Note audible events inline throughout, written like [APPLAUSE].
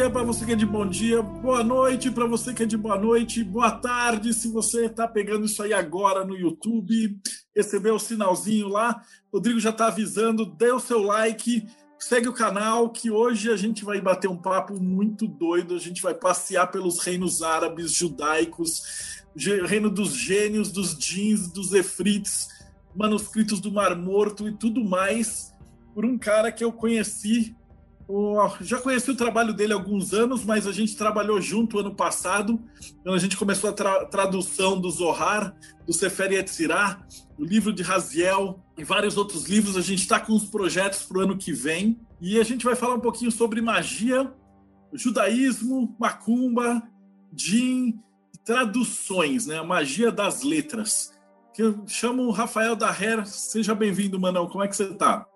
dia para você que é de bom dia, boa noite para você que é de boa noite, boa tarde se você está pegando isso aí agora no YouTube, recebeu o sinalzinho lá. Rodrigo já está avisando, dê o seu like, segue o canal que hoje a gente vai bater um papo muito doido, a gente vai passear pelos reinos árabes, judaicos, reino dos gênios, dos jeans, dos efrites, manuscritos do Mar Morto e tudo mais, por um cara que eu conheci já conheci o trabalho dele há alguns anos, mas a gente trabalhou junto ano passado. A gente começou a tra tradução do Zohar, do Sefer Yetzirah, o livro de Raziel e vários outros livros. A gente está com os projetos para o ano que vem. E a gente vai falar um pouquinho sobre magia, judaísmo, macumba, jin, traduções, né? a magia das letras. Eu chamo o Rafael Daher. Seja bem-vindo, Manão. Como é que você está?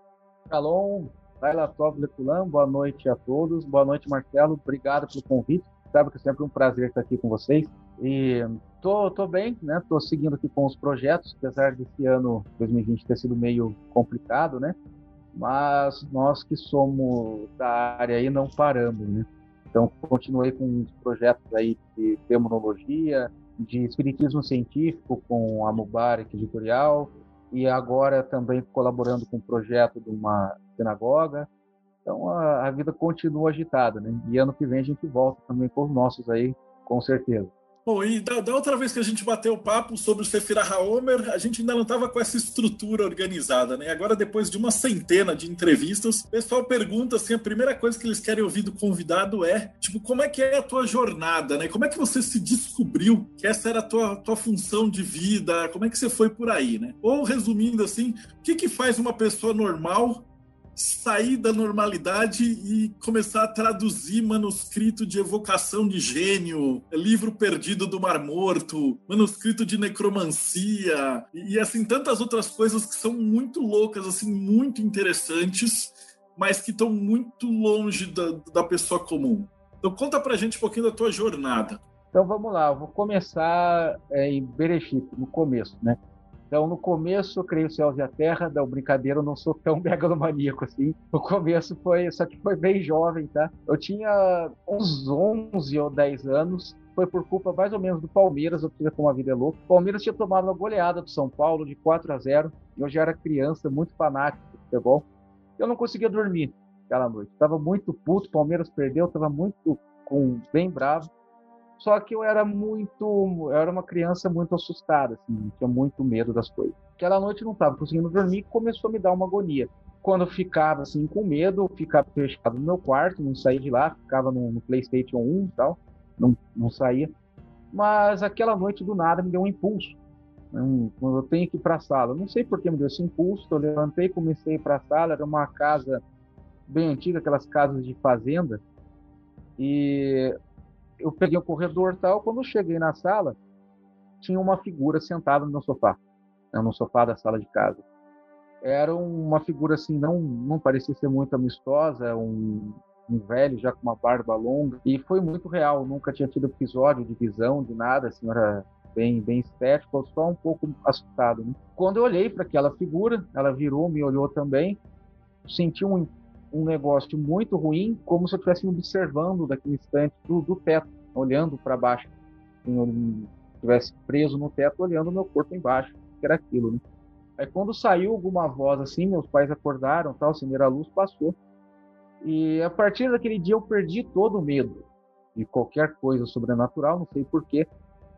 Shalom, Laila Tov Leculam, boa noite a todos. Boa noite, Marcelo. Obrigado pelo convite. Sabe que é sempre um prazer estar aqui com vocês. E tô, tô bem, né? Tô seguindo aqui com os projetos, apesar desse ano 2020 ter sido meio complicado, né? Mas nós que somos da área aí não paramos, né? Então continuei com os projetos aí de demonologia, de espiritismo científico com a Mubarak Editorial, e agora também colaborando com um projeto de uma sinagoga. Então a, a, vida continua agitada, né? E ano que vem a gente volta também com os nossos aí, com certeza. Bom, e da, da outra vez que a gente bateu o papo sobre o Sefirah Haomer, a gente ainda não estava com essa estrutura organizada, né? Agora, depois de uma centena de entrevistas, o pessoal pergunta assim: a primeira coisa que eles querem ouvir do convidado é, tipo, como é que é a tua jornada, né? Como é que você se descobriu que essa era a tua, tua função de vida? Como é que você foi por aí, né? Ou resumindo assim, o que, que faz uma pessoa normal sair da normalidade e começar a traduzir manuscrito de evocação de gênio, livro perdido do Mar Morto, manuscrito de necromancia e, assim tantas outras coisas que são muito loucas, assim muito interessantes, mas que estão muito longe da, da pessoa comum. Então conta pra gente um pouquinho da tua jornada. Então vamos lá, eu vou começar é, em Bereshit, no começo, né? Então, no começo, eu criei o Céus e a Terra, da brincadeira, eu não sou tão [LAUGHS] megalomaníaco assim. No começo foi, só que foi bem jovem, tá? Eu tinha uns 11 ou 10 anos, foi por culpa mais ou menos do Palmeiras, eu precisa como a vida é louca. O Palmeiras tinha tomado uma goleada do São Paulo de 4 a 0 e eu já era criança, muito fanático de futebol. Eu não conseguia dormir aquela noite. Tava muito puto, o Palmeiras perdeu, tava muito com bem bravo. Só que eu era muito, eu era uma criança muito assustada, assim, tinha muito medo das coisas. Aquela noite eu não estava conseguindo dormir, começou a me dar uma agonia. Quando eu ficava assim com medo, eu ficava fechado no meu quarto, não saía de lá, ficava no, no PlayStation 1 e tal, não, não saía. Mas aquela noite do nada me deu um impulso. Um, eu tenho que ir para a sala. Não sei por que me deu esse impulso. Eu levantei, comecei a ir para a sala. Era uma casa bem antiga, aquelas casas de fazenda. E eu peguei o corredor tal, quando eu cheguei na sala, tinha uma figura sentada no sofá, né, no sofá da sala de casa. Era uma figura assim, não, não parecia ser muito amistosa, um, um velho já com uma barba longa, e foi muito real, nunca tinha tido episódio de visão, de nada, assim, era bem, bem estético, só um pouco assustado. Né? Quando eu olhei para aquela figura, ela virou, me olhou também, senti um um negócio muito ruim, como se eu estivesse observando daquele instante do, do teto, olhando para baixo. Assim, eu estivesse preso no teto, olhando meu corpo embaixo, que era aquilo, né? Aí quando saiu alguma voz assim, meus pais acordaram, tal, acenderam a luz, passou. E a partir daquele dia eu perdi todo o medo de qualquer coisa sobrenatural, não sei porquê,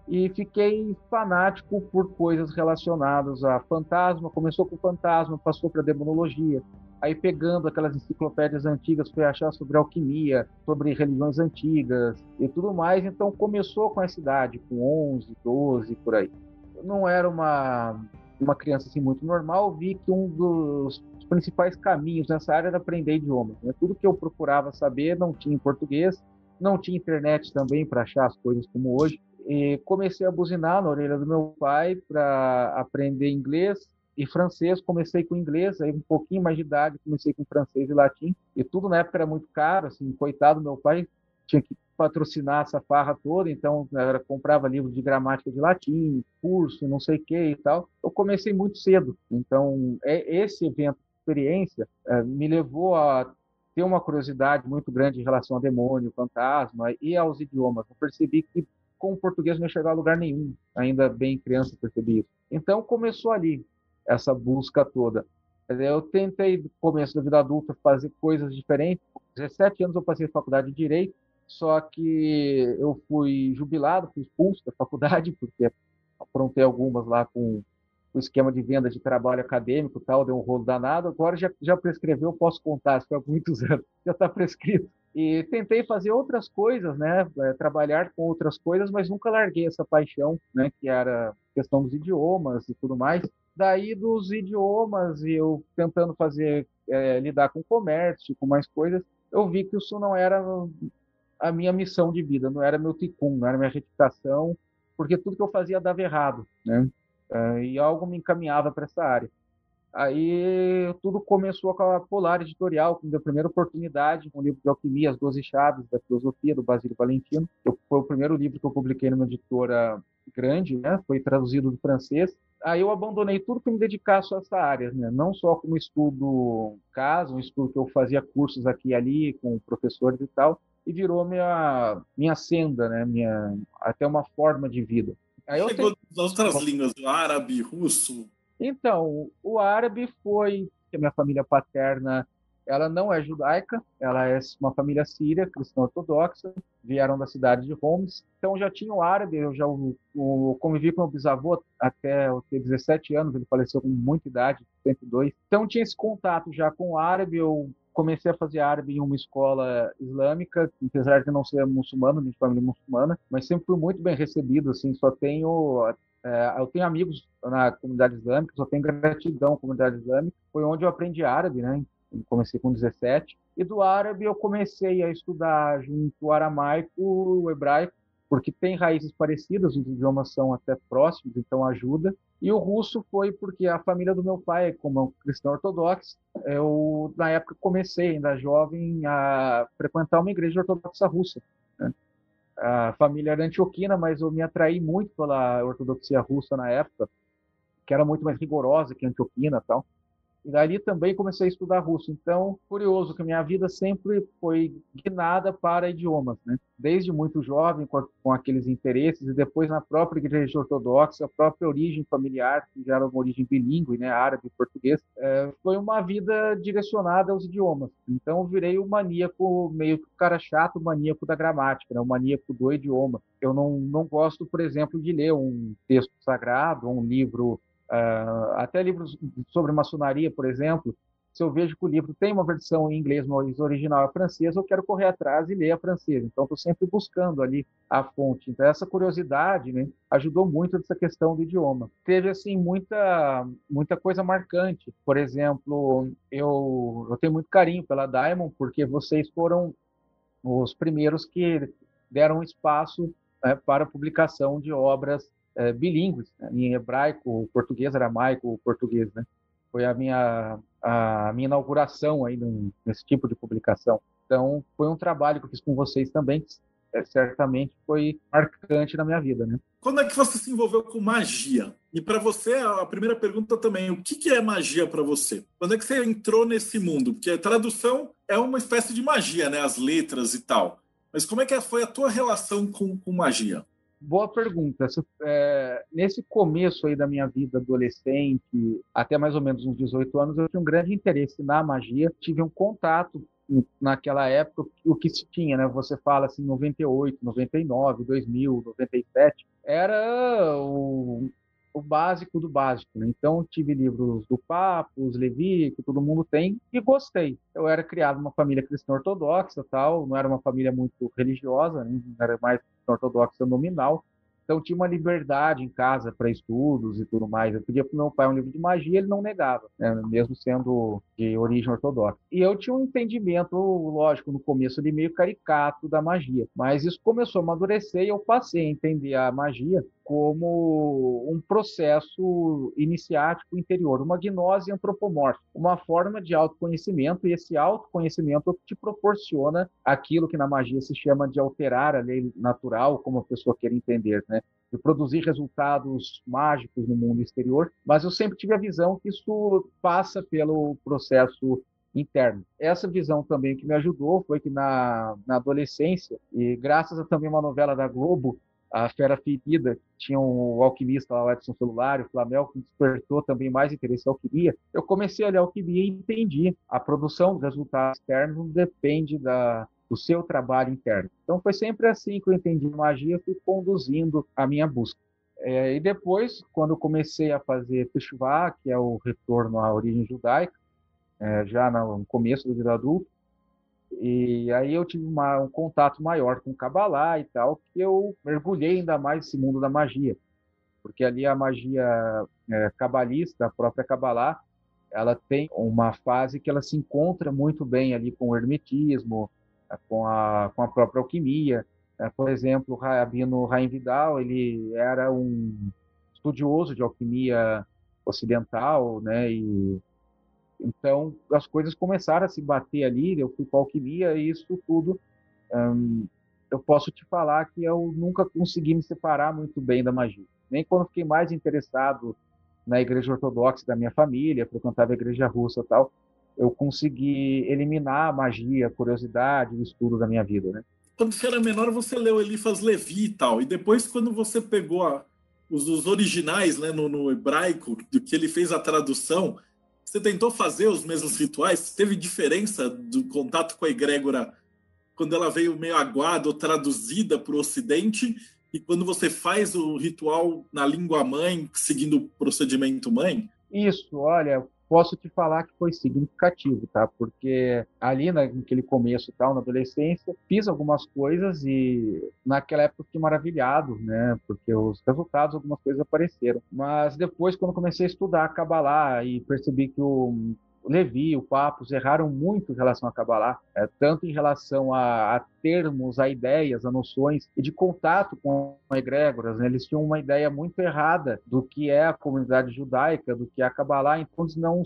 e fiquei fanático por coisas relacionadas a fantasma. Começou com fantasma, passou para demonologia, Aí pegando aquelas enciclopédias antigas, foi achar sobre alquimia, sobre religiões antigas e tudo mais. Então começou com essa idade, com 11, 12, por aí. Eu não era uma, uma criança assim muito normal, vi que um dos principais caminhos nessa área era aprender idiomas. Né? Tudo que eu procurava saber não tinha em português, não tinha internet também para achar as coisas como hoje. e comecei a buzinar na orelha do meu pai para aprender inglês e francês. Comecei com inglês, aí um pouquinho mais de idade, comecei com francês e latim. E tudo na época era muito caro, assim, coitado meu pai tinha que patrocinar essa farra toda, então era, comprava livros de gramática de latim, curso, não sei o que e tal. Eu comecei muito cedo, então é, esse evento, experiência, é, me levou a ter uma curiosidade muito grande em relação a demônio, fantasma e aos idiomas. Eu percebi que com o português não ia chegar a lugar nenhum, ainda bem criança percebi isso. Então começou ali essa busca toda. Eu tentei, no começo da vida adulta, fazer coisas diferentes. Com 17 anos eu passei faculdade de Direito, só que eu fui jubilado, fui expulso da faculdade, [LAUGHS] porque aprontei algumas lá com o esquema de venda de trabalho acadêmico tal, deu um rolo danado. Agora já, já prescreveu, posso contar, isso foi há muitos [LAUGHS] anos, já está prescrito. E tentei fazer outras coisas, né, é, trabalhar com outras coisas, mas nunca larguei essa paixão, né, que era questão dos idiomas e tudo mais. Daí dos idiomas e eu tentando fazer, é, lidar com comércio, com mais coisas, eu vi que isso não era a minha missão de vida, não era meu ticum, não era minha reputação, porque tudo que eu fazia dava errado, né? Uh, e algo me encaminhava para essa área. Aí tudo começou com a Polar Editorial, que me deu a primeira oportunidade, um livro de alquimia, As Doze Chaves da Filosofia, do Basílio Valentino. Eu, foi o primeiro livro que eu publiquei numa editora grande, né? foi traduzido do francês. Aí eu abandonei tudo para me dedicar só a essa área, né? não só como estudo caso, um estudo que eu fazia cursos aqui e ali com professores e tal, e virou minha, minha senda, né? minha, até uma forma de vida. Aí Chegou tenho... outras línguas, árabe, russo? Então, o árabe foi que a minha família paterna ela não é judaica, ela é uma família síria, cristã ortodoxa, vieram da cidade de Homs, então já tinha o árabe, eu já o, o, convivi com meu bisavô até eu ter 17 anos, ele faleceu com muita idade, 102, então tinha esse contato já com o árabe, eu comecei a fazer árabe em uma escola islâmica, apesar de não ser muçulmano, de família muçulmana, mas sempre fui muito bem recebido, assim, só tenho é, eu tenho amigos na comunidade islâmica, só tenho gratidão à comunidade islâmica. Foi onde eu aprendi árabe, né? Comecei com 17. E do árabe eu comecei a estudar junto o aramaico, o hebraico, porque tem raízes parecidas, os idiomas são até próximos, então ajuda. E o russo foi porque a família do meu pai, como é um cristão ortodoxo, eu, na época, comecei, ainda jovem, a frequentar uma igreja ortodoxa russa. Né? A família era antioquina, mas eu me atraí muito pela ortodoxia russa na época, que era muito mais rigorosa que a antioquina tal. E dali também comecei a estudar russo. Então, curioso que minha vida sempre foi guinada para idiomas, né? Desde muito jovem, com, com aqueles interesses, e depois na própria igreja ortodoxa, a própria origem familiar, que já era uma origem bilíngue, né? Árabe e português, é, foi uma vida direcionada aos idiomas. Então, virei o maníaco, meio que o cara chato, maníaco da gramática, né? O maníaco do idioma. Eu não, não gosto, por exemplo, de ler um texto sagrado, um livro Uh, até livros sobre maçonaria, por exemplo, se eu vejo que o livro tem uma versão em inglês, mas original é francês, eu quero correr atrás e ler a francesa. Então, estou sempre buscando ali a fonte. Então, essa curiosidade né, ajudou muito nessa questão do idioma. Teve, assim, muita, muita coisa marcante. Por exemplo, eu, eu tenho muito carinho pela Diamond, porque vocês foram os primeiros que deram espaço né, para a publicação de obras é, bilíngues, né? em hebraico, português, aramaico, português, né? Foi a minha a minha inauguração aí nesse tipo de publicação. Então, foi um trabalho que eu fiz com vocês também, que é, certamente foi marcante na minha vida, né? Quando é que você se envolveu com magia? E para você, a primeira pergunta também, o que, que é magia para você? Quando é que você entrou nesse mundo? Porque a tradução é uma espécie de magia, né? As letras e tal. Mas como é que foi a tua relação com, com magia? Boa pergunta. É, nesse começo aí da minha vida adolescente, até mais ou menos uns 18 anos, eu tinha um grande interesse na magia. Tive um contato naquela época, o que se tinha, né? Você fala assim, 98, 99, 2000, 97. Era o, o básico do básico. Né? Então, tive livros do Papo, os Levi, que todo mundo tem, e gostei. Eu era criado numa família cristã ortodoxa, tal, não era uma família muito religiosa, né? era mais ortodoxa nominal, Então tinha uma liberdade em casa para estudos e tudo mais. Eu pedia para meu pai um livro de magia, ele não negava, né? mesmo sendo de origem ortodoxa. E eu tinha um entendimento, lógico, no começo de meio caricato da magia, mas isso começou a amadurecer e eu passei a entender a magia como um processo iniciático interior, uma gnose antropomórfica, uma forma de autoconhecimento, e esse autoconhecimento te proporciona aquilo que na magia se chama de alterar a lei natural, como a pessoa queira entender, né? De produzir resultados mágicos no mundo exterior, mas eu sempre tive a visão que isso passa pelo processo interno. Essa visão também que me ajudou foi que na, na adolescência, e graças a também uma novela da Globo, a Fera Ferida, tinha um alquimista lá, o Edson Celular, o Flamel, que despertou também mais interesse em alquimia. Eu comecei a ler alquimia e entendi. A produção dos resultados externos depende da, do seu trabalho interno. Então foi sempre assim que eu entendi magia, fui conduzindo a minha busca. É, e depois, quando comecei a fazer Teshuvah, que é o retorno à origem judaica, é, já no começo do vida adulto, e aí eu tive uma, um contato maior com Kabbalah e tal, que eu mergulhei ainda mais nesse mundo da magia. Porque ali a magia é, cabalista, a própria Kabbalah, ela tem uma fase que ela se encontra muito bem ali com o hermetismo, com a, com a própria alquimia. É, por exemplo, o Rabino Raim Vidal, ele era um estudioso de alquimia ocidental, né, e então, as coisas começaram a se bater ali, eu fui para alquimia e isso tudo. Hum, eu posso te falar que eu nunca consegui me separar muito bem da magia. Nem quando fiquei mais interessado na igreja ortodoxa da minha família, frequentava a igreja russa e tal, eu consegui eliminar a magia, a curiosidade, o estudo da minha vida, né? Quando você era menor, você leu Elifas Levi e tal, e depois quando você pegou a, os, os, originais, né, no, no hebraico, do que ele fez a tradução, você tentou fazer os mesmos rituais? Teve diferença do contato com a egrégora quando ela veio meio aguada ou traduzida para o Ocidente e quando você faz o ritual na língua mãe, seguindo o procedimento mãe? Isso, olha, posso te falar que foi significativo, tá? Porque ali naquele começo, tal, na adolescência, fiz algumas coisas e naquela época fiquei maravilhado, né? Porque os resultados, algumas coisas apareceram. Mas depois, quando comecei a estudar Kabbalah e percebi que o Levi, o Papos erraram muito em relação a Kabbalah, é, tanto em relação a, a, termos, a ideias, a noções e de contato com egrégoras. Né? Eles tinham uma ideia muito errada do que é a comunidade judaica, do que é a Kabbalah, então não,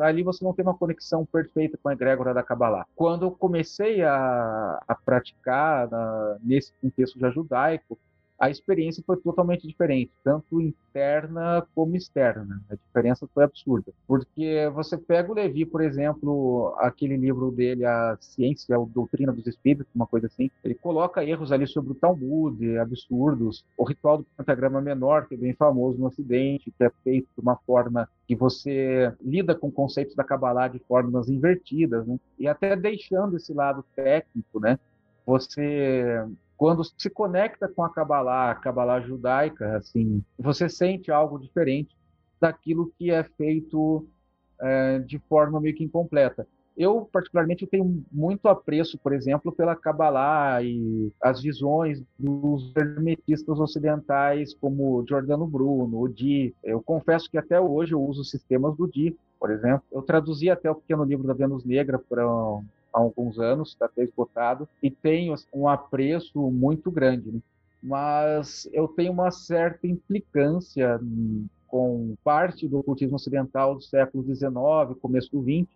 ali você não tem uma conexão perfeita com a egrégora da Kabbalah. Quando eu comecei a, a praticar na, nesse contexto já judaico, a experiência foi totalmente diferente, tanto interna como externa. A diferença foi absurda. Porque você pega o Levi, por exemplo, aquele livro dele, A Ciência, a Doutrina dos Espíritos, uma coisa assim, ele coloca erros ali sobre o Talmud, absurdos. O ritual do pentagrama menor, que é bem famoso no Ocidente, que é feito de uma forma que você lida com conceitos da Kabbalah de formas invertidas, né? E até deixando esse lado técnico, né? Você quando se conecta com a Kabbalah, a Kabbalah judaica, assim, você sente algo diferente daquilo que é feito é, de forma meio que incompleta. Eu, particularmente, tenho muito apreço, por exemplo, pela Kabbalah e as visões dos hermetistas ocidentais, como Giordano Bruno, o Di. Eu confesso que até hoje eu uso sistemas do Di, por exemplo. Eu traduzi até o pequeno livro da Vênus Negra para há alguns anos, está até esgotado, e tenho um apreço muito grande. Né? Mas eu tenho uma certa implicância com parte do ocultismo ocidental do século XIX, começo do XX,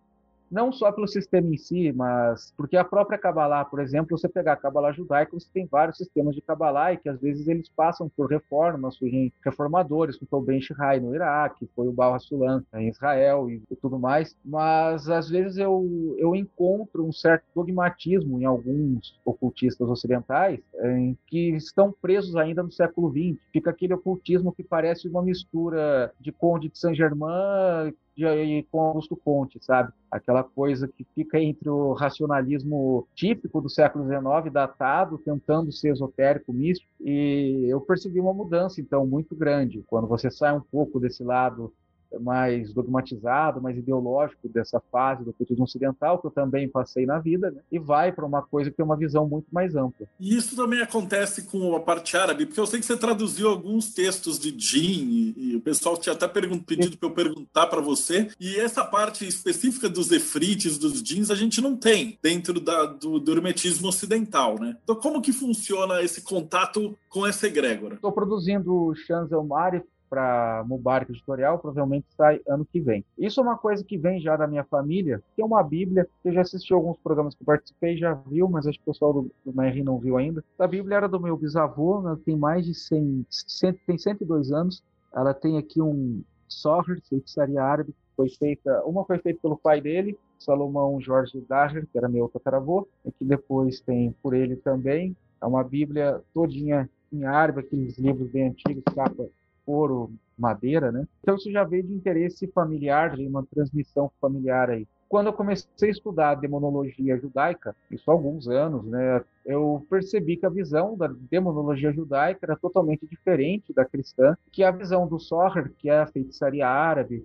não só pelo sistema em si, mas porque a própria Kabbalah, por exemplo, você pegar a Kabbalah judaica, você tem vários sistemas de Kabbalah e que às vezes eles passam por reformas, surgem reformadores, como foi o Ben Shihai no Iraque, foi o Baal HaSulam em Israel e, e, tudo mais, mas às vezes eu, eu encontro um certo dogmatismo em alguns ocultistas ocidentais em que estão presos ainda no século XX. Fica aquele ocultismo que parece uma mistura de Conde de Saint-Germain de, com Augusto Conte, sabe? Aquela coisa que fica entre o racionalismo típico do século XIX, datado, tentando ser esotérico, místico, e eu percebi uma mudança, então, muito grande, quando você sai um pouco desse lado mais dogmatizado, mais ideológico dessa fase do cultismo ocidental, que eu também passei na vida, né? e vai para uma coisa que tem uma visão muito mais ampla. E isso também acontece com a parte árabe, porque eu sei que você traduziu alguns textos de Jin, e, e o pessoal tinha até pedido para eu perguntar para você, e essa parte específica dos efrites, dos jeans, a gente não tem dentro da, do, do hermetismo ocidental, né? Então como que funciona esse contato com essa egrégora? Estou produzindo o Shanzel Marif, para Mubarak Editorial, provavelmente sai ano que vem. Isso é uma coisa que vem já da minha família, que é uma Bíblia, eu já assisti alguns programas que eu participei, já viu, mas acho que o pessoal do, do não viu ainda. A Bíblia era do meu bisavô, ela tem mais de 100, 100 tem 102 anos, ela tem aqui um Soher, feitiçaria árabe, foi feita, uma foi feita pelo pai dele, Salomão Jorge Daher, que era meu tataravô, e que depois tem por ele também. É uma Bíblia todinha em árabe, aqueles livros bem antigos, capa couro, madeira, né? Então isso já veio de interesse familiar, de uma transmissão familiar aí. Quando eu comecei a estudar demonologia judaica, isso há alguns anos, né, eu percebi que a visão da demonologia judaica era totalmente diferente da cristã, que a visão do Soher, que é a feitiçaria árabe,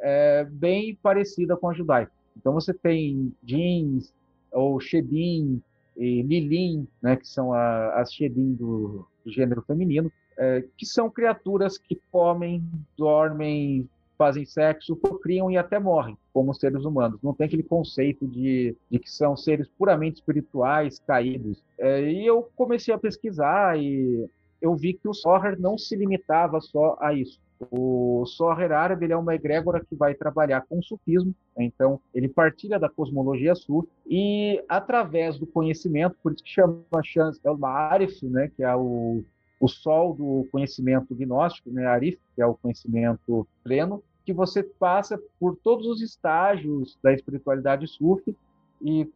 é bem parecida com a judaica. Então você tem jeans ou shedim e lilim, né, que são a, as shedim do, do gênero feminino, é, que são criaturas que comem, dormem, fazem sexo, procriam e até morrem, como seres humanos. Não tem aquele conceito de, de que são seres puramente espirituais, caídos. É, e eu comecei a pesquisar e eu vi que o Soher não se limitava só a isso. O Soher árabe é uma egrégora que vai trabalhar com o sufismo, então ele partilha da cosmologia sul e através do conhecimento, por isso que chama Shans El Ma'arif, né, que é o o sol do conhecimento gnóstico, né, Arif, que é o conhecimento pleno, que você passa por todos os estágios da espiritualidade sufi e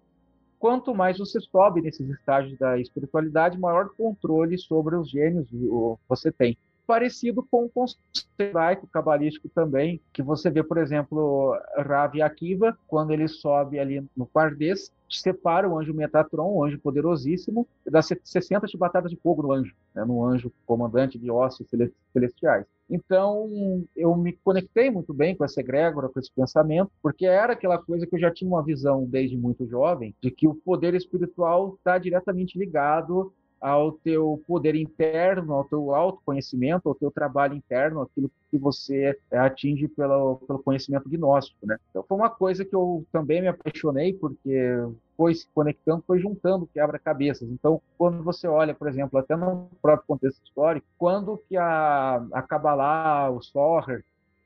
quanto mais você sobe nesses estágios da espiritualidade, maior controle sobre os gênios você tem. Parecido com o conceito cabalístico também, que você vê, por exemplo, Rav Akiva, quando ele sobe ali no Pardes, separa o anjo Metatron, o anjo poderosíssimo, e dá 60 chibatadas de fogo no anjo, né, no anjo comandante de ossos celestiais. Então, eu me conectei muito bem com essa egrégora, com esse pensamento, porque era aquela coisa que eu já tinha uma visão desde muito jovem, de que o poder espiritual está diretamente ligado ao teu poder interno, ao teu autoconhecimento, ao teu trabalho interno, aquilo que você atinge pelo, pelo conhecimento gnóstico, né? Então foi uma coisa que eu também me apaixonei, porque foi se conectando, foi juntando quebra-cabeças. Então, quando você olha, por exemplo, até no próprio contexto histórico, quando que a, a Kabbalah, o Soher,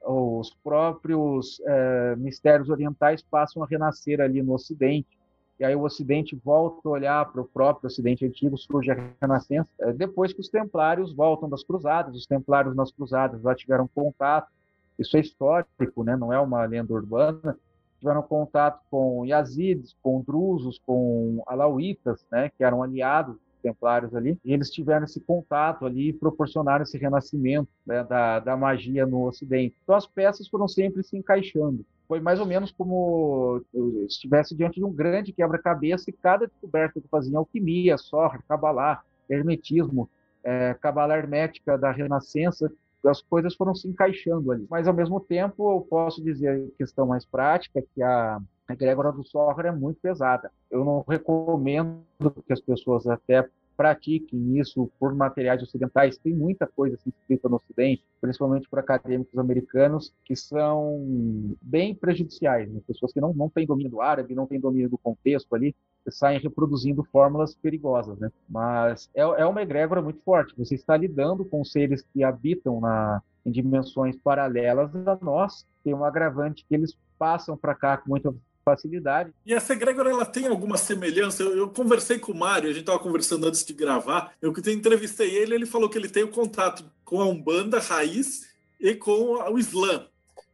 os próprios é, mistérios orientais passam a renascer ali no Ocidente, e aí o Ocidente volta a olhar para o próprio Ocidente antigo, surge a Renascença, é, depois que os Templários voltam das Cruzadas, os Templários nas Cruzadas já tiveram contato, isso é histórico, né? não é uma lenda urbana, tiveram contato com Yazidis, com Drusos, com Alauítas, né? que eram aliados templários ali, e eles tiveram esse contato ali e proporcionaram esse renascimento né, da, da magia no Ocidente. Então as peças foram sempre se encaixando foi mais ou menos como estivesse diante de um grande quebra-cabeça e cada descoberta que fazia alquimia, sorra, cabalá, hermetismo, é, cabala hermética da Renascença, as coisas foram se encaixando ali. Mas, ao mesmo tempo, eu posso dizer, questão mais prática, que a a egrégora do Sorra é muito pesada. Eu não recomendo que as pessoas até pratiquem isso por materiais ocidentais. Tem muita coisa assim, escrita no Ocidente, principalmente por acadêmicos americanos, que são bem prejudiciais. Né? Pessoas que não, não têm domínio do árabe, não têm domínio do contexto ali, saem reproduzindo fórmulas perigosas. Né? Mas é, é uma egrégora muito forte. Você está lidando com seres que habitam na, em dimensões paralelas a nós. Tem um agravante que eles passam para cá com muita facilidade. E essa egrégora ela tem alguma semelhança? Eu, eu conversei com o Mário, a gente estava conversando antes de gravar. Eu que entrevistei ele, ele falou que ele tem o um contato com a Umbanda raiz e com o Islã.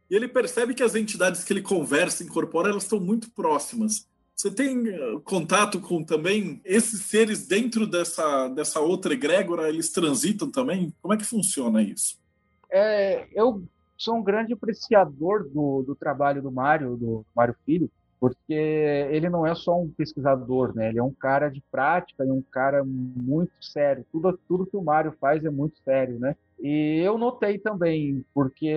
E ele percebe que as entidades que ele conversa, incorpora, elas estão muito próximas. Você tem eh, contato com também esses seres dentro dessa, dessa outra egrégora? Eles transitam também? Como é que funciona isso? É, eu sou um grande apreciador do, do trabalho do Mário, do Mário Filho, porque ele não é só um pesquisador, né? Ele é um cara de prática e um cara muito sério. Tudo, tudo que o Mário faz é muito sério, né? E eu notei também, porque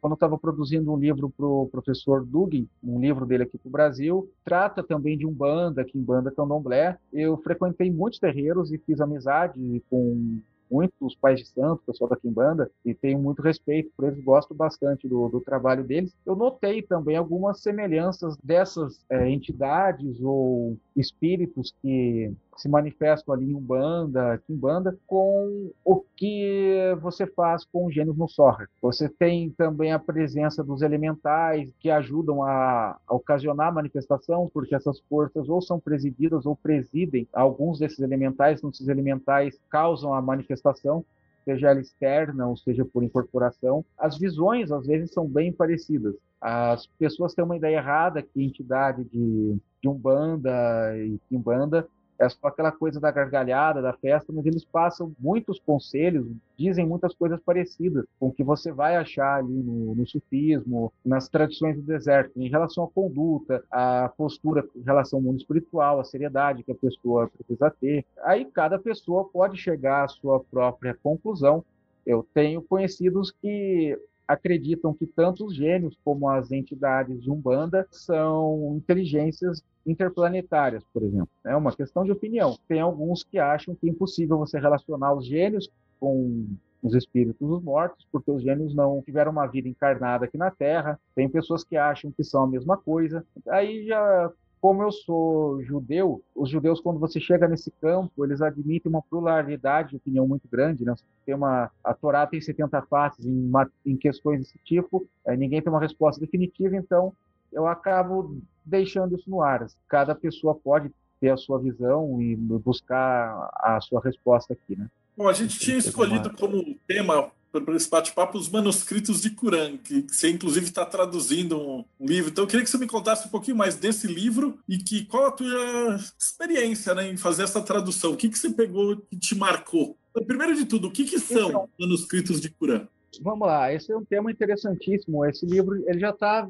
quando eu estava produzindo um livro para o professor Dugin, um livro dele aqui para o Brasil, trata também de um banda, aqui em banda candomblé. Eu frequentei muitos terreiros e fiz amizade com muitos pais de santo, pessoal da Quimbanda, e tenho muito respeito por eles, gosto bastante do, do trabalho deles. Eu notei também algumas semelhanças dessas é, entidades ou espíritos que se manifestam ali em Umbanda, Kimbanda, com o que você faz com os gênios no Sorra. Você tem também a presença dos elementais que ajudam a, a ocasionar a manifestação, porque essas forças ou são presididas ou presidem alguns desses elementais, então esses elementais causam a manifestação seja ela externa ou seja por incorporação. As visões, às vezes, são bem parecidas. As pessoas têm uma ideia errada que entidade de, de Umbanda e Kimbanda é só aquela coisa da gargalhada, da festa, mas eles passam muitos conselhos, dizem muitas coisas parecidas com o que você vai achar ali no, no sufismo, nas tradições do deserto, em relação à conduta, à postura em relação ao mundo espiritual, a seriedade que a pessoa precisa ter. Aí cada pessoa pode chegar à sua própria conclusão. Eu tenho conhecidos que acreditam que tanto os gênios como as entidades de Umbanda são inteligências interplanetárias, por exemplo. É uma questão de opinião. Tem alguns que acham que é impossível você relacionar os gênios com os espíritos dos mortos, porque os gênios não tiveram uma vida encarnada aqui na Terra. Tem pessoas que acham que são a mesma coisa. Aí já como eu sou judeu, os judeus, quando você chega nesse campo, eles admitem uma pluralidade de opinião muito grande. Né? Tem uma, a Torá tem 70 faces em, uma, em questões desse tipo, é, ninguém tem uma resposta definitiva, então eu acabo deixando isso no ar. Cada pessoa pode ter a sua visão e buscar a sua resposta aqui, né? Bom, a gente tinha escolhido como tema para esse bate-papo os manuscritos de Kuran, que, você inclusive está traduzindo um, livro. Então eu queria que você me contasse um pouquinho mais desse livro e que qual a tua experiência né, em fazer essa tradução. O que, que você pegou que te marcou? Então, primeiro de tudo, o que, que são então, manuscritos de Kuran? Vamos lá, esse é um tema interessantíssimo. Esse livro ele já está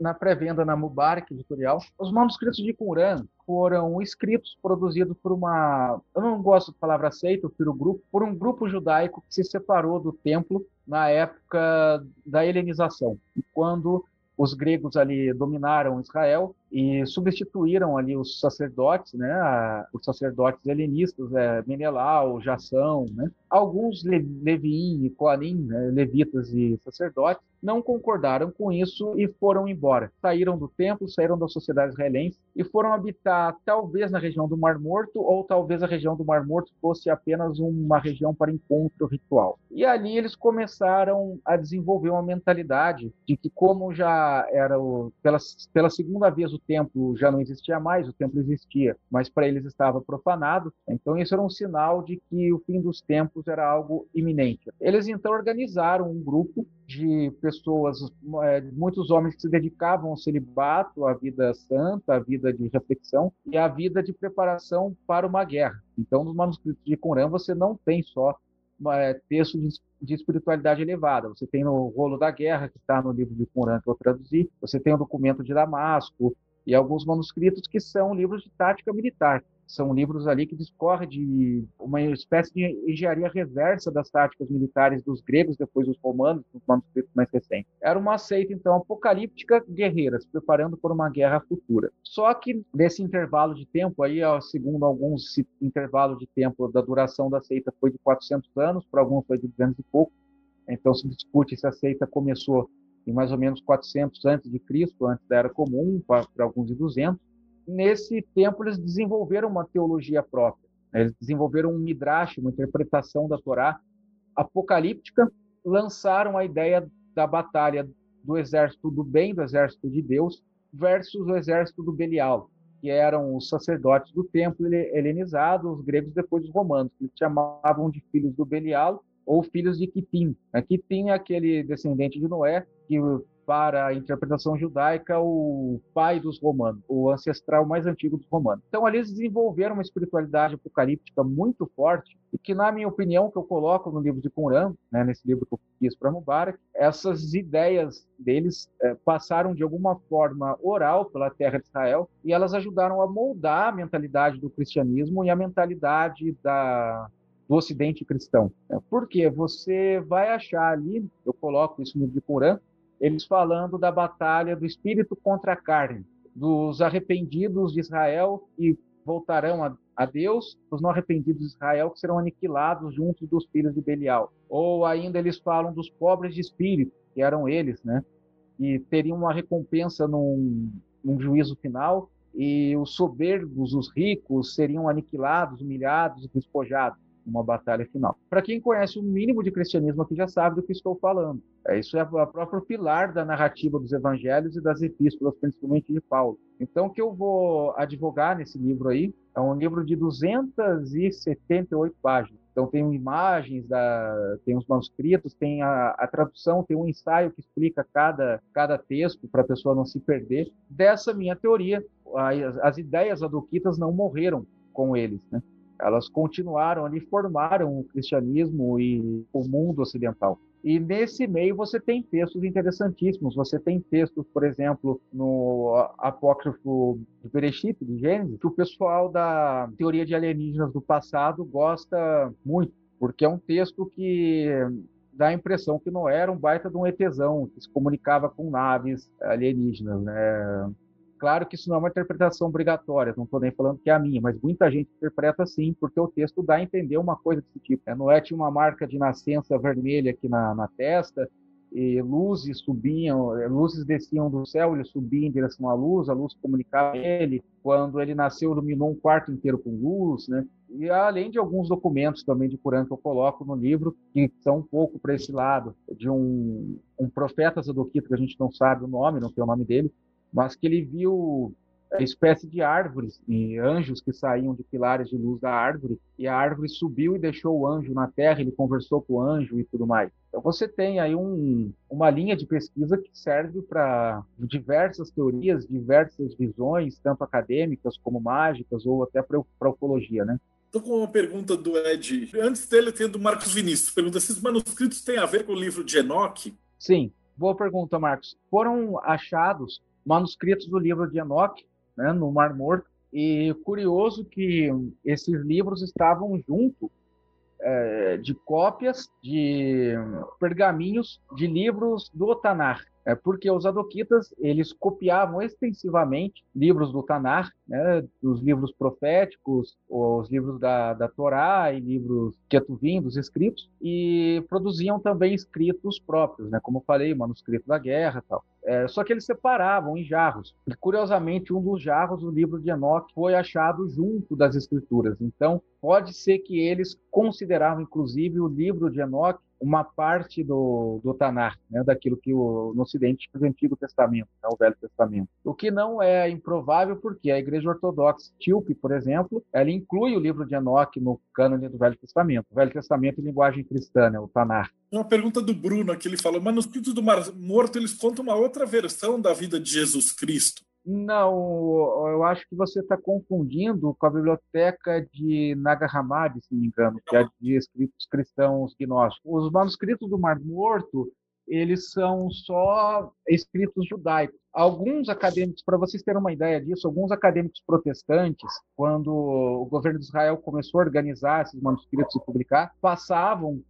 na pré-venda na Mubarak Editorial. Os manuscritos de Qumran foram escritos, produzidos por uma. Eu não gosto da palavra seita, eu prefiro grupo, por um grupo judaico que se separou do templo na época da helenização, quando os gregos ali dominaram Israel e substituíram ali os sacerdotes, né, os sacerdotes helenistas, é, Menelau, Jação, né, alguns Leviim e Coanim, né, levitas e sacerdotes, não concordaram com isso e foram embora. Saíram do templo, saíram da sociedade israelense e foram habitar talvez na região do Mar Morto ou talvez a região do Mar Morto fosse apenas uma região para encontro ritual. E ali eles começaram a desenvolver uma mentalidade de que como já era o, pela, pela segunda vez o templo já não existia mais, o templo existia, mas para eles estava profanado. Então isso era um sinal de que o fim dos tempos era algo iminente. Eles então organizaram um grupo de pessoas, é, muitos homens que se dedicavam ao celibato, à vida santa, à vida de reflexão e à vida de preparação para uma guerra. Então, nos manuscritos de Corã você não tem só é, texto de, de, espiritualidade elevada. Você tem no rolo da guerra, que está no livro de Corã que eu traduzi, você tem o documento de Damasco, e alguns manuscritos que são livros de tática militar. São livros ali que discorrem de uma espécie de engenharia reversa das táticas militares dos gregos, depois dos romanos, nos manuscritos mais recentes. Era uma seita, então, apocalíptica guerreira, se preparando por uma guerra futura. Só que nesse intervalo de tempo, aí, segundo alguns, esse intervalo de tempo da duração da seita foi de 400 anos, para alguns foi de 200 e pouco. Então se discute se a seita começou em mais ou menos 400 antes de Cristo, antes da Era Comum, para alguns de 200. Nesse tempo eles desenvolveram uma teologia própria. Né? Eles desenvolveram um midrash, uma interpretação da Torá apocalíptica, lançaram a ideia da batalha do exército do bem, do exército de Deus, versus o exército do Belial, que eram os sacerdotes do templo helenizado, os gregos depois os romanos, que chamavam de filhos do Belial ou filhos de Kitim. Kitim é aquele descendente de Noé que para a interpretação judaica, o pai dos romanos, o ancestral mais antigo dos romanos. Então, ali eles desenvolveram uma espiritualidade apocalíptica muito forte e que, na minha opinião, que eu coloco no livro de Qumran, né, nesse livro que eu fiz para Mubarak, essas ideias deles é, passaram de alguma forma oral pela terra de Israel e elas ajudaram a moldar a mentalidade do cristianismo e a mentalidade da, do Ocidente cristão. É, porque você vai achar ali, eu coloco isso no livro de Corã, eles falando da batalha do espírito contra a carne, dos arrependidos de Israel que voltarão a, a Deus, os não arrependidos de Israel que serão aniquilados junto dos filhos de Belial. Ou ainda eles falam dos pobres de espírito, que eram eles, né? E teriam uma recompensa num, num juízo final, e os soberbos, os ricos, seriam aniquilados, humilhados e despojados uma batalha final. Para quem conhece o mínimo de cristianismo aqui já sabe do que estou falando. É, isso é o próprio pilar da narrativa dos evangelhos e das epístolas, principalmente de Paulo. Então, o que eu vou advogar nesse livro aí é um livro de 278 páginas. Então, tem imagens, da, tem os manuscritos, tem a, a tradução, tem um ensaio que explica cada, cada texto para a pessoa não se perder. Dessa minha teoria, as, as ideias adoquitas não morreram com eles, né? Elas continuaram ali, formaram o cristianismo e o mundo ocidental. E nesse meio você tem textos interessantíssimos. Você tem textos, por exemplo, no apócrifo de Bereshit, de Gênesis, que o pessoal da teoria de alienígenas do passado gosta muito, porque é um texto que dá a impressão que não era um baita de um ETzão, que se comunicava com naves alienígenas, né? Claro que isso não é uma interpretação obrigatória, não estou nem falando que é a minha, mas muita gente interpreta assim, porque o texto dá a entender uma coisa desse tipo. É, Noé tinha uma marca de nascença vermelha aqui na, na testa, e luzes subiam, é, luzes desciam do céu, ele subia em direção à luz, a luz comunicava ele. Quando ele nasceu, iluminou um quarto inteiro com luz, né? E além de alguns documentos também de Corã que eu coloco no livro, que são um pouco para esse lado, de um, um profeta Zadoquito, que a gente não sabe o nome, não tem o nome dele, mas que ele viu a espécie de árvores e anjos que saíam de pilares de luz da árvore e a árvore subiu e deixou o anjo na terra, ele conversou com o anjo e tudo mais. Então você tem aí um, uma linha de pesquisa que serve para diversas teorias, diversas visões, tanto acadêmicas como mágicas ou até para ufologia, né? Estou com uma pergunta do Ed. Antes dele, tem do Marcos Vinícius. Pergunta se esses manuscritos têm a ver com o livro de Enoch? Sim, boa pergunta, Marcos. Foram achados manuscritos do livro de Enoch, né, no Mar Morto. E curioso que esses livros estavam junto é, de cópias de pergaminhos de livros do Tanar, é porque os adoquitas eles copiavam extensivamente livros do Tanar, né, os livros proféticos, os livros da, da Torá e livros Ketuvim, dos escritos, e produziam também escritos próprios, né, como falei, manuscrito da guerra tal. É, só que eles separavam em jarros. E, curiosamente, um dos jarros, o livro de Enoch, foi achado junto das escrituras. Então, pode ser que eles consideravam, inclusive, o livro de Enoch uma parte do, do Tanar, né, daquilo que o, no Ocidente o Antigo Testamento, né, o Velho Testamento. O que não é improvável, porque a Igreja Ortodoxa Tilpe, por exemplo, ela inclui o livro de Enoch no cânone do Velho Testamento. O Velho Testamento em linguagem cristã, né, o Tanar. Uma pergunta do Bruno aqui, ele falou, manuscritos do Mar Morto, eles contam uma outra versão da vida de Jesus Cristo. Não, eu acho que você está confundindo com a biblioteca de Nag Hammadi, se não me engano, que é de escritos cristãos gnósticos. Os manuscritos do Mar Morto, eles são só escritos judaicos. Alguns acadêmicos, para vocês terem uma ideia disso, alguns acadêmicos protestantes, quando o governo de Israel começou a organizar esses manuscritos e publicar, passavam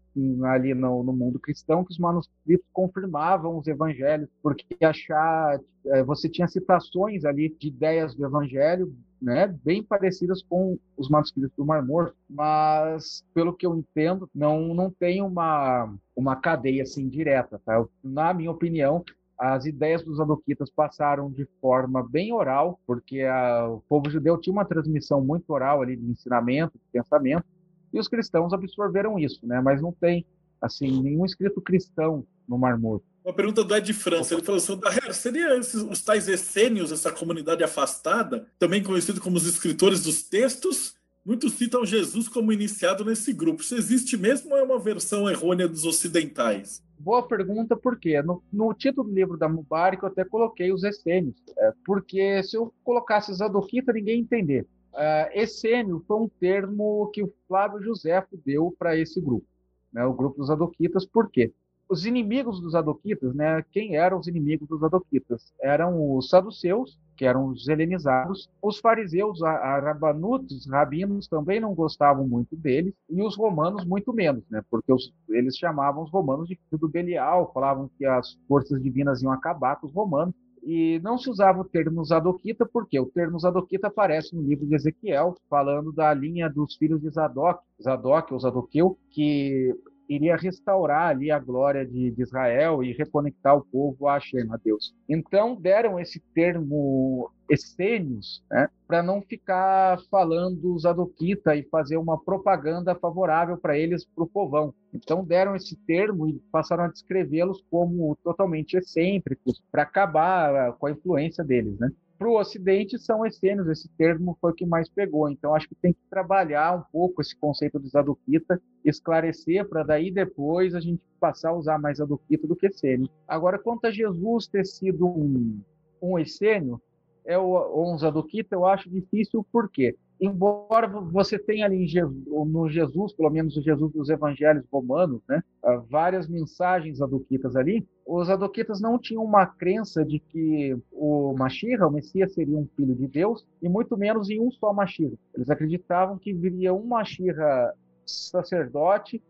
ali no, no, mundo cristão que os manuscritos confirmavam os evangelhos, porque achar é, você tinha citações ali de ideias do evangelho, né, bem parecidas com os manuscritos do Mar Morto, mas pelo que eu entendo, não não tem uma uma cadeia assim direta, tá? Na minha opinião, as ideias dos adoquitas passaram de forma bem oral, porque a, o povo judeu tinha uma transmissão muito oral ali de ensinamento, de pensamento, e os cristãos absorveram isso, né? Mas não tem assim nenhum escrito cristão no Mar Morto. Uma pergunta do Ed França, ele falou assim, seria esses, os tais essênios, essa comunidade afastada, também conhecido como os escritores dos textos? Muitos citam Jesus como iniciado nesse grupo. Isso existe mesmo ou é uma versão errônea dos ocidentais? Boa pergunta, por quê? No, no título do livro da Mubarak eu até coloquei os essênios, é, porque se eu colocasse Zadokita, ninguém ia entender. Uh, essênio foi um termo que o Flávio José deu para esse grupo, né, o grupo dos Adoquitas, por quê? Os inimigos dos Adoquitas, né, quem eram os inimigos dos Adoquitas? Eram os saduceus, que eram os helenizados, os fariseus, arabanutos, rabinos também não gostavam muito deles, e os romanos muito menos, né, porque os, eles chamavam os romanos de filho do Belial, falavam que as forças divinas iam acabar com os romanos, e não se usava o termo Zadoquita, porque o termo Zadoquita aparece no livro de Ezequiel, falando da linha dos filhos de Zadok, Zadok ou Zadoqueu, que iria restaurar ali a glória de, de Israel e reconectar o povo a Hashem, a Deus. Então deram esse termo essênios, né, para não ficar falando Zadoquita e fazer uma propaganda favorável para eles, para o povão. Então deram esse termo e passaram a descrevê-los como totalmente excêntricos, para acabar com a influência deles, né? Para o Ocidente são essênios, esse termo foi o que mais pegou. Então, acho que tem que trabalhar um pouco esse conceito de Zadukita, esclarecer, para daí depois a gente passar a usar mais Zadukita do que essênio. Agora, quanto a Jesus ter sido um, um essênio, é o, um Zadukita, eu acho difícil, por quê? Embora você tenha ali Jesus, no Jesus, pelo menos o Jesus dos evangelhos romanos, né, ah, várias mensagens adoquitas ali, os adoquitas não tinham uma crença de que o Mashiach, o Messias, seria um filho de Deus, e muito menos em um só Mashiach. Eles acreditavam que viria um Mashiach sacerdote,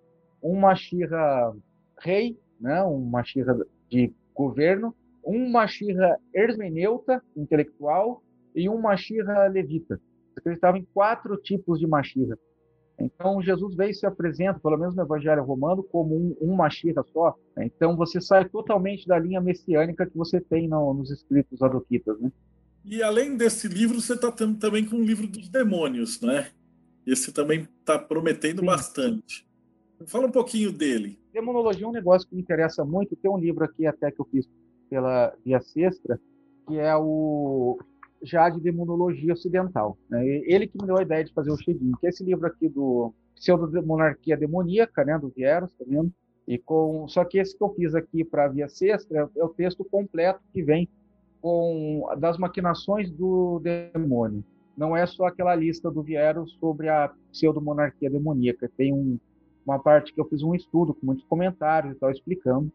um Mashiach rei, né, um Mashiach de governo, um Mashiach hermeneuta, intelectual, e um Mashiach levita acreditavam em quatro tipos de Mashiach. Então, Jesus veio e se apresenta, pelo menos no Evangelho Romano, como um, um Mashiach só. Né? Então, você sai totalmente da linha messiânica que você tem no, nos escritos adoquitas. Né? E além desse livro, você está também com o livro dos demônios, né? Esse também está prometendo Sim. bastante. Fala um pouquinho dele. Demonologia é um negócio que me interessa muito. Tem um livro aqui até que eu fiz pela Via Sexta, que é o já de demonologia ocidental. Né? Ele que me deu a ideia de fazer o Shedin, que é esse livro aqui do Pseudo-Monarquia Demoníaca, né, do Vieros, tá vendo? E com, só que esse que eu fiz aqui para a Via Sexta é o texto completo que vem com das maquinações do demônio. Não é só aquela lista do Vieros sobre a pseudo-monarquia demoníaca. Tem um, uma parte que eu fiz um estudo com muitos comentários e tal, explicando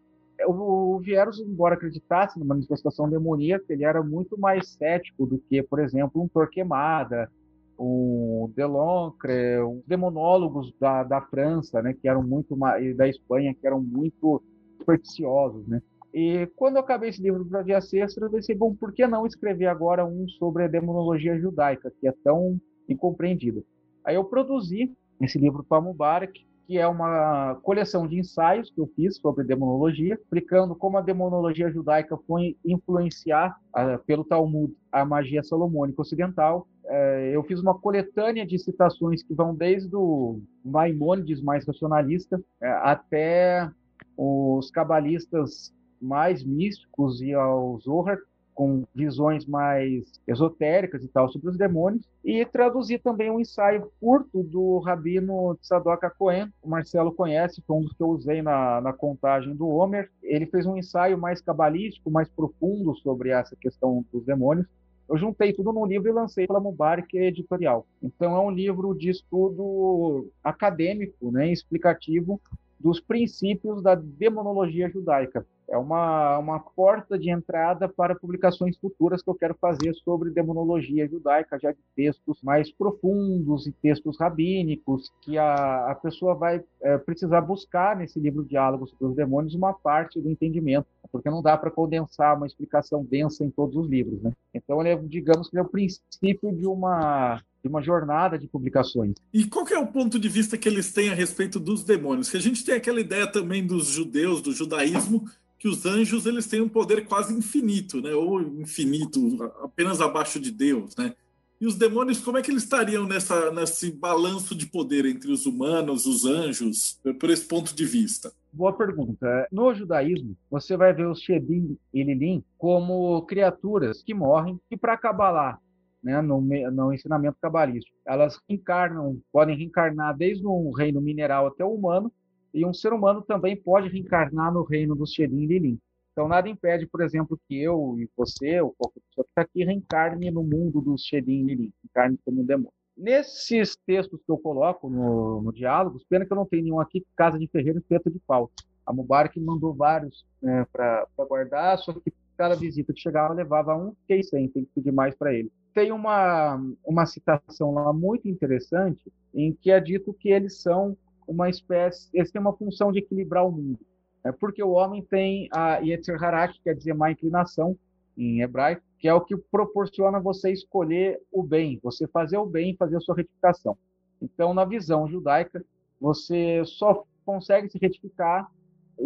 o, Vieros, embora acreditasse numa manifestação demoníaca, ele era muito mais cético do que, por exemplo, um Torquemada, o Deloncre, os demonólogos da, da França, né, que eram muito e da Espanha, que eram muito supersticiosos, né? E quando eu acabei esse livro para Via Sexta, eu pensei, bom, por que não escrever agora um sobre a demonologia judaica, que é tão incompreendida? Aí eu produzi esse livro para Mubarak, que é uma coleção de ensaios que eu fiz sobre demonologia, explicando como a demonologia judaica foi influenciar uh, pelo Talmud a magia salomônica ocidental. Uh, eu fiz uma coletânea de citações que vão desde o Maimônides mais racionalista uh, até os cabalistas mais místicos e ao Zohar, com visões mais esotéricas e tal sobre os demônios, e traduzir também um ensaio curto do Rabino Tzadok Cohen, o Marcelo conhece, foi um dos que eu usei na, na contagem do Homer. Ele fez um ensaio mais cabalístico, mais profundo sobre essa questão dos demônios. Eu juntei tudo num livro e lancei pela Mubarak Editorial. Então é um livro de estudo acadêmico, né, explicativo dos princípios da demonologia judaica é uma, uma porta de entrada para publicações futuras que eu quero fazer sobre demonologia judaica, já de textos mais profundos e textos rabínicos, que a, a pessoa vai é, precisar buscar nesse livro Diálogos sobre os Demônios uma parte do entendimento, porque não dá para condensar uma explicação densa em todos os livros. Né? Então, ele é, digamos que é o princípio de uma de uma jornada de publicações. E qual é o ponto de vista que eles têm a respeito dos demônios? Que a gente tem aquela ideia também dos judeus, do judaísmo, que os anjos eles têm um poder quase infinito, né? Ou infinito, apenas abaixo de Deus, né? E os demônios, como é que eles estariam nessa, nesse balanço de poder entre os humanos, os anjos, por esse ponto de vista? Boa pergunta. No judaísmo, você vai ver os Shedim e Lilim como criaturas que morrem e para Kabbalah, né, no, no ensinamento cabalístico, elas reencarnam, podem reencarnar desde um reino mineral até o humano E um ser humano também pode reencarnar no reino dos Xerim e Lilim. Então, nada impede, por exemplo, que eu e você, ou qualquer pessoa que está aqui, reencarne no mundo dos Xerim e Lilim, reencarne como um demônio. Nesses textos que eu coloco no, no diálogo, pena que eu não tenho nenhum aqui, Casa de Ferreiro e Feto de Pau. A Mubarak mandou vários né, para guardar, só que cada visita que chegava levava um, fiquei sem, tem que pedir mais para ele. Tem uma, uma citação lá muito interessante em que é dito que eles são uma espécie, eles têm uma função de equilibrar o mundo. É porque o homem tem a Yetzer Hara, que quer dizer má inclinação em hebraico, que é o que proporciona você escolher o bem, você fazer o bem e fazer a sua retificação. Então, na visão judaica, você só consegue se retificar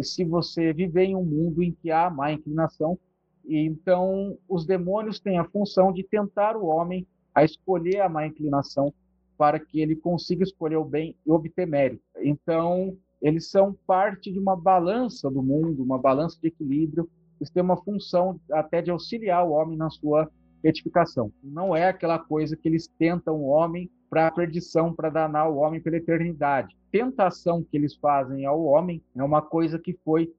se você viver em um mundo em que há má inclinação. E, então, os demônios têm a função de tentar o homem a escolher a má inclinação para que ele consiga escolher o bem e obter mérito. Então, eles são parte de uma balança do mundo, uma balança de equilíbrio. Eles têm uma função até de auxiliar o homem na sua edificação. Não é aquela coisa que eles tentam o homem para a perdição, para danar o homem pela eternidade. Tentação que eles fazem ao homem é uma coisa que foi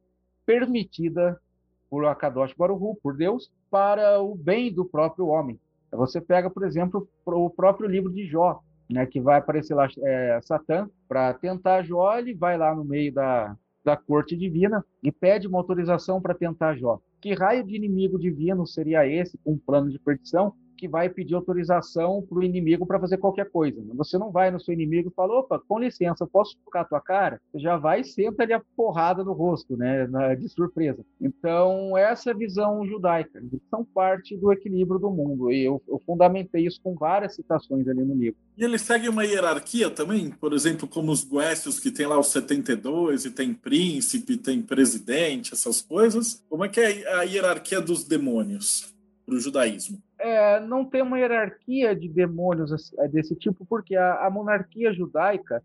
permitida por Akadosh Baruch por Deus, para o bem do próprio homem. Você pega, por exemplo, o próprio livro de Jó, né, que vai aparecer lá é, Satã para tentar Jó, ele vai lá no meio da, da corte divina e pede uma autorização para tentar Jó. Que raio de inimigo divino seria esse com um plano de perdição que vai pedir autorização para o inimigo para fazer qualquer coisa. Você não vai no seu inimigo e fala, opa, com licença, posso tocar a tua cara? Você já vai e senta ali a porrada no rosto, né, de surpresa. Então, essa é visão judaica. Eles são parte do equilíbrio do mundo. E eu, eu fundamentei isso com várias citações ali no livro. E ele segue uma hierarquia também? Por exemplo, como os Goécios, que tem lá os 72, e tem príncipe, tem presidente, essas coisas. Como é que é a hierarquia dos demônios para o judaísmo? É, não tem uma hierarquia de demônios é, desse tipo, porque a, a monarquia judaica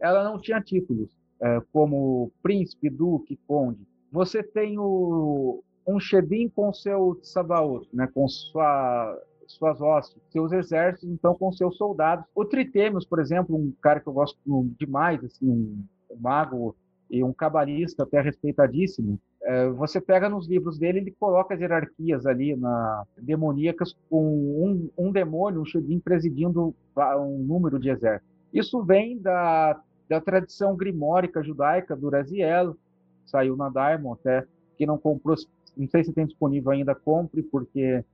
ela não tinha títulos, é, como príncipe, duque, conde. Você tem o, um Shedim com seu Sabaoth, né, com sua, suas hostes, seus exércitos, então com seus soldados. O Tritêmios, por exemplo, um cara que eu gosto demais, assim, um, um mago e um cabalista até respeitadíssimo, você pega nos livros dele, ele coloca as hierarquias ali na demoníacas com um, um demônio, um Shedim, presidindo um número de exércitos. Isso vem da, da tradição grimórica judaica do Raziel, saiu na Diamond até, que não comprou, não sei se tem disponível ainda, compre, porque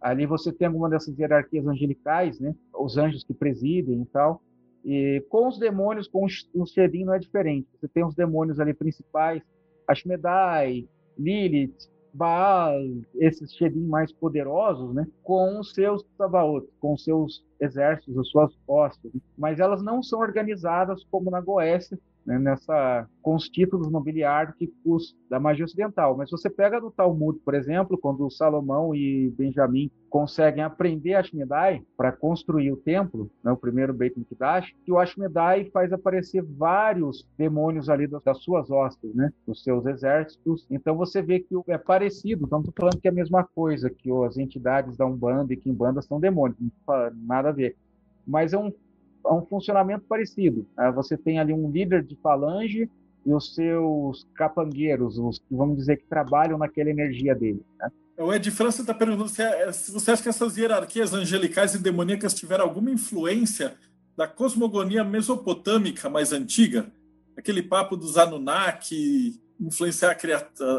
ali você tem alguma dessas hierarquias angelicais, né? Os anjos que presidem e tal. E com os demônios, com o Shedim não é diferente. Você tem os demônios ali principais, Ashmedai, Lilith, Baal, esses Shedim mais poderosos, né, com os seus Sabaoth, com os seus exércitos, as suas hostes. Mas elas não são organizadas como na Goécia, né, nessa, com os títulos nobiliárquicos da magia ocidental. Mas você pega no Talmud, por exemplo, quando Salomão e Benjamim conseguem aprender Ashmedai para construir o templo, né, o primeiro Beit Mikdash, que o Ashmedai faz aparecer vários demônios ali das, das suas hostes, né, dos seus exércitos. Então você vê que é parecido, não estou falando que é a mesma coisa, que as entidades da Umbanda e Kimbanda são demônios, nada a ver. Mas é um é um funcionamento parecido. Né? Você tem ali um líder de falange e os seus capangueiros, os que vamos dizer que trabalham naquela energia dele. Né? O Ed França está perguntando se, é, se, você acha que essas hierarquias angelicais e demoníacas tiveram alguma influência da cosmogonia mesopotâmica mais antiga? Aquele papo dos Anunnaki influenciar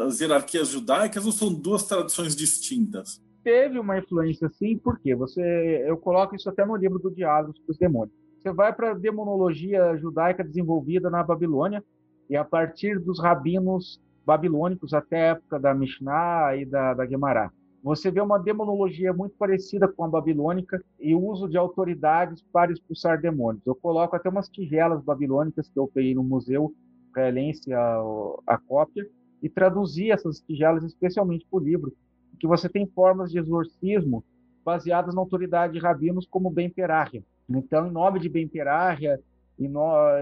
as hierarquias judaicas ou são duas tradições distintas? Teve uma influência sim, porque você eu coloco isso até no livro do Diálogos para os Demônios. Você vai para a demonologia judaica desenvolvida na Babilônia, e a partir dos rabinos babilônicos até a época da Mishnah e da, da Gemara. Você vê uma demonologia muito parecida com a babilônica e o uso de autoridades para expulsar demônios. Eu coloco até umas tigelas babilônicas que eu peguei no museu israelense, a, a cópia, e traduzi essas tigelas especialmente para o livro, que você tem formas de exorcismo baseadas na autoridade de rabinos como Ben Perahia. Então, em nome de e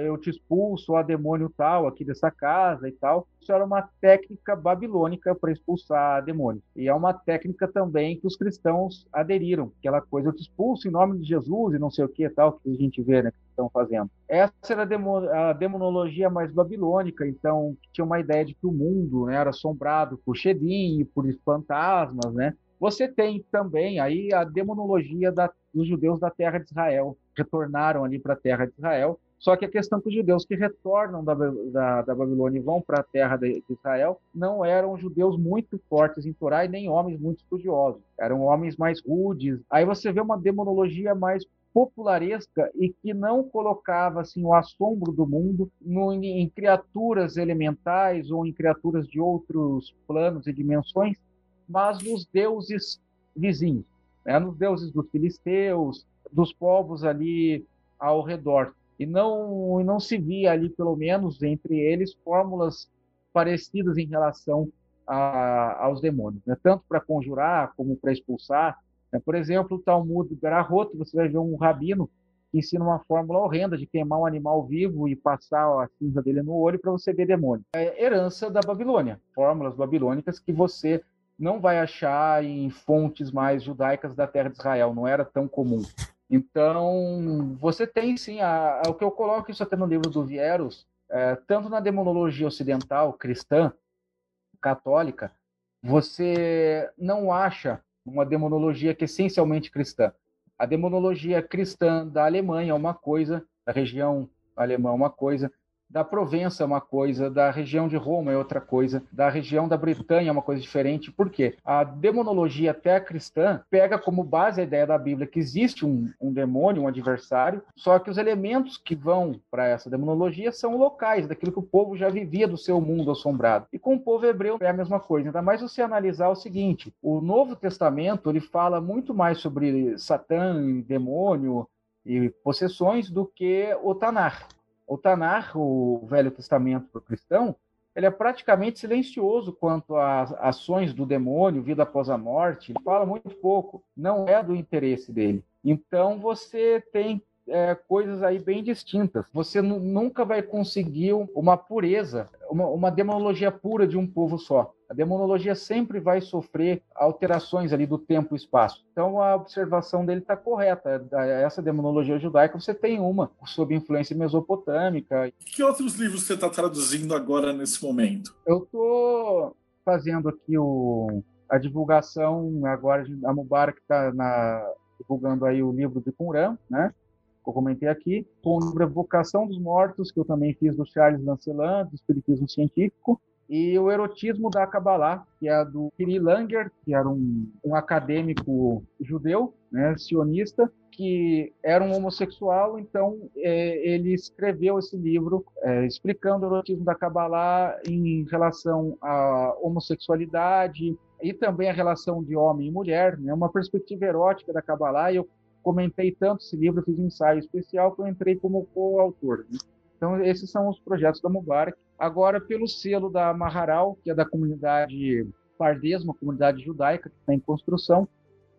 eu te expulso a demônio tal aqui dessa casa e tal. Isso era uma técnica babilônica para expulsar demônios. E é uma técnica também que os cristãos aderiram, aquela coisa, eu te expulso em nome de Jesus e não sei o que tal, que a gente vê, né, que estão fazendo. Essa era a demonologia mais babilônica, então tinha uma ideia de que o mundo né, era assombrado por Shedim e por fantasmas, né? Você tem também aí a demonologia da, dos judeus da terra de Israel, retornaram ali para a terra de Israel. Só que a questão que os judeus que retornam da, da, da Babilônia e vão para a terra de, Israel não eram judeus muito fortes em Torá e nem homens muito estudiosos. Eram homens mais rudes. Aí você vê uma demonologia mais popularesca e que não colocava assim o assombro do mundo no, em criaturas elementais ou em criaturas de outros planos e dimensões, mas nos deuses vizinhos, né? nos deuses dos filisteus, dos povos ali ao redor. E não, e não se via ali, pelo menos entre eles, fórmulas parecidas em relação a, aos demônios, né? tanto para conjurar como para expulsar. Né? Por exemplo, o Talmud Garahot, você vai ver um rabino que ensina uma fórmula horrenda de queimar um animal vivo e passar a cinza dele no olho para você ver demônio. É herança da Babilônia, fórmulas babilônicas que você não vai achar em fontes mais judaicas da terra de Israel, não era tão comum. Então, você tem sim, a, a, o que eu coloco isso até no livro do Vieros, é, tanto na demonologia ocidental, cristã, católica, você não acha uma demonologia que é essencialmente cristã. A demonologia cristã da Alemanha é uma coisa, da região alemã é uma coisa, da Provença é uma coisa, da região de Roma é outra coisa, da região da Bretanha é uma coisa diferente. Por quê? A demonologia até cristã pega como base a ideia da Bíblia que existe um, um demônio, um adversário, só que os elementos que vão para essa demonologia são locais, daquilo que o povo já vivia do seu mundo assombrado. E com o povo hebreu é a mesma coisa. Ainda mais você analisar o seguinte: o Novo Testamento ele fala muito mais sobre Satã, demônio e possessões do que o Tanar. O Tanar, o Velho Testamento para o cristão, ele é praticamente silencioso quanto às ações do demônio, vida após a morte. Ele fala muito pouco, não é do interesse dele. Então você tem é, coisas aí bem distintas. Você nunca vai conseguir uma pureza, uma, uma demonologia pura de um povo só. A demonologia sempre vai sofrer alterações ali do tempo e espaço. Então a observação dele está correta. Essa demonologia judaica, você tem uma sob influência mesopotâmica. Que outros livros você está traduzindo agora nesse momento? Eu estou fazendo aqui o, a divulgação agora a Mubarak está divulgando aí o livro de Qumran, né? Que eu comentei aqui, com o livro Vocação dos Mortos, que eu também fiz do Charles Lancelin, do Espiritismo Científico, e o erotismo da Kabbalah, que é do Kirill Langer, que era um, um acadêmico judeu, né, sionista, que era um homossexual, então é, ele escreveu esse livro é, explicando o erotismo da Kabbalah em relação à homossexualidade e também a relação de homem e mulher, né, uma perspectiva erótica da Kabbalah, e eu comentei tanto esse livro, fiz um ensaio especial que eu entrei como coautor. Né? Então, esses são os projetos da Mubarak. Agora, pelo selo da Maharal, que é da comunidade Pardes, uma comunidade judaica que está em construção,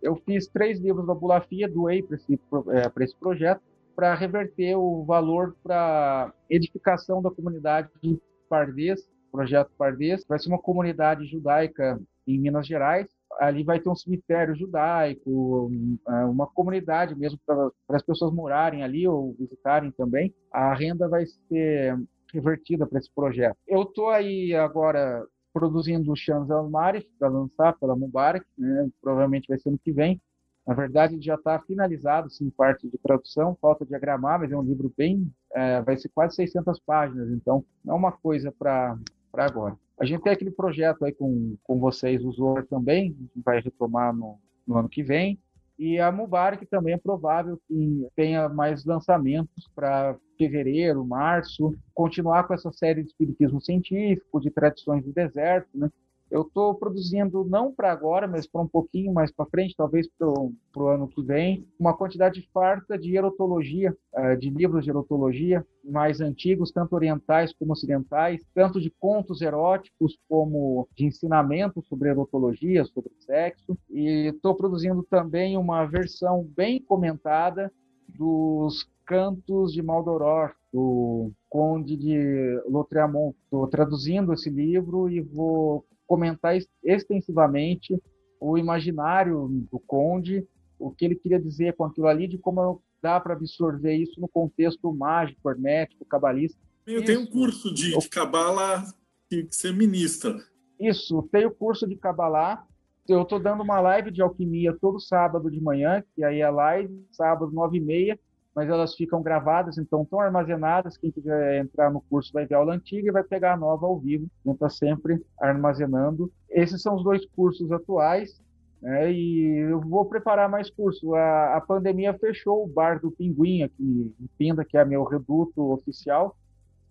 eu fiz três livros da Bulafia, doei para esse, é, esse projeto, para reverter o valor para edificação da comunidade de Pardes, projeto Pardes. Vai ser uma comunidade judaica em Minas Gerais, ali vai ter um cemitério judaico, é, uma comunidade mesmo para as pessoas morarem ali ou visitarem também. A renda vai ser revertida para esse projeto. Eu estou aí agora produzindo o Chans Al-Marif para lançar pela Mubarak, né? provavelmente vai ser ano que vem. Na verdade, já está finalizado, sim, parte de tradução, falta diagramar, mas é um livro bem, é, vai ser quase 600 páginas, então não é uma coisa para agora. A gente tem aquele projeto aí com, com vocês, o Zor também, gente vai retomar no, no ano que vem. E a Mubarak também é provável que tenha mais lançamentos para fevereiro, março, continuar com essa série de espiritismo científico, de tradições do deserto, né? Eu estou produzindo, não para agora, mas para um pouquinho mais para frente, talvez para o ano que vem, uma quantidade farta de erotologia, eh, de livros de erotologia mais antigos, tanto orientais como ocidentais, tanto de contos eróticos como de ensinamentos sobre erotologia, sobre sexo. E estou produzindo também uma versão bem comentada dos Cantos de Maldoror, do Conde de Lautréamont. Estou traduzindo esse livro e vou comentar extensivamente o imaginário do Conde, o que ele queria dizer com aquilo ali, de como dá para absorver isso no contexto mágico, hermético, cabalista. Eu tenho um curso de, de cabala que você ministra. Isso, tenho curso de cabalá. Eu estou dando uma live de alquimia todo sábado de manhã, que aí é live, sábado, nove e meia, mas elas ficam gravadas, então estão armazenadas. Quem quiser entrar no curso vai ver a aula antiga e vai pegar a nova ao vivo. Então está sempre armazenando. Esses são os dois cursos atuais. Né? E eu vou preparar mais curso. A, a pandemia fechou o bar do Pinguim aqui em Pinda, que é meu reduto oficial.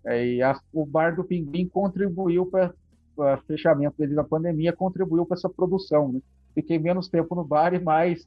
É, e a, o bar do Pinguim contribuiu para o fechamento devido à pandemia, contribuiu para essa produção. Né? Fiquei menos tempo no bar e mais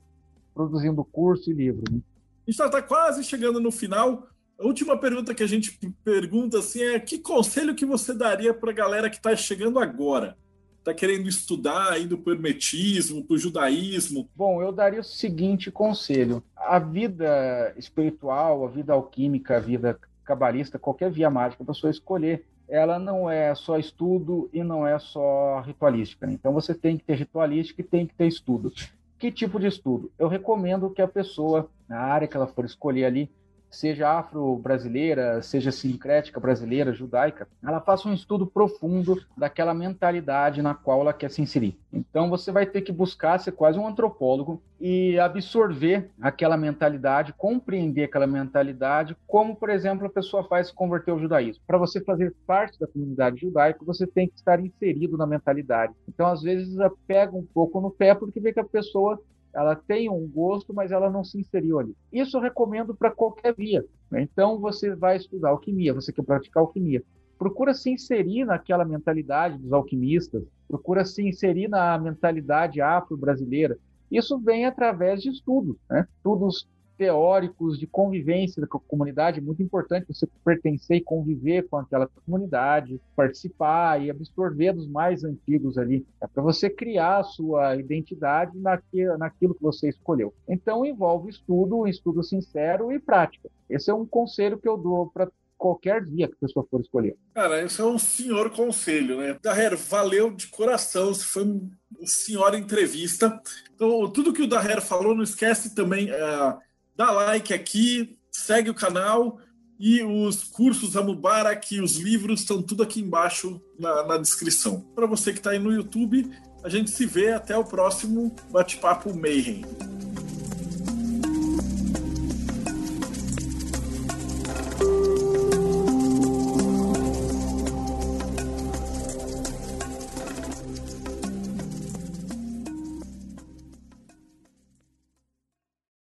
produzindo curso e livro. Né? A gente está tá quase chegando no final. A última pergunta que a gente pergunta assim é: que conselho que você daria para a galera que está chegando agora? Está querendo estudar, indo para o hermetismo, para o judaísmo? Bom, eu daria o seguinte conselho: a vida espiritual, a vida alquímica, a vida cabalista, qualquer via mágica a pessoa escolher, ela não é só estudo e não é só ritualística. Então você tem que ter ritualística e tem que ter estudo. Que tipo de estudo? Eu recomendo que a pessoa, na área que ela for escolher ali, seja afro-brasileira, seja sincrética brasileira, judaica, ela faça um estudo profundo daquela mentalidade na qual ela quer se inserir. Então você vai ter que buscar ser quase um antropólogo e absorver aquela mentalidade, compreender aquela mentalidade, como, por exemplo, a pessoa faz se converter ao judaísmo. Para você fazer parte da comunidade judaica, você tem que estar inserido na mentalidade. Então, às vezes, pega um pouco no pé porque vê que a pessoa ela tem um gosto, mas ela não se inseriu ali. Isso eu recomendo para qualquer via. Né? Então, você vai estudar alquimia, você quer praticar alquimia. Procura se inserir naquela mentalidade dos alquimistas, procura se inserir na mentalidade afro-brasileira. Isso vem através de estudos, né? estudos teóricos de convivência da comunidade, muito importante você pertencer e conviver com aquela comunidade, participar e absorver dos mais antigos ali, é para você criar a sua identidade naquilo, naquilo que você escolheu. Então envolve estudo, estudo sincero e prática. Esse é um conselho que eu dou para qualquer dia que a pessoa for escolher. Cara, esse é um senhor conselho, né? Daher, valeu de coração, você foi uma senhora entrevista. Então, tudo que o Daher falou, não esquece também uh, dá like aqui, segue o canal e os cursos Amubarak, os livros estão tudo aqui embaixo na, na descrição. Para você que está aí no YouTube, a gente se vê até o próximo bate-papo Mayhem.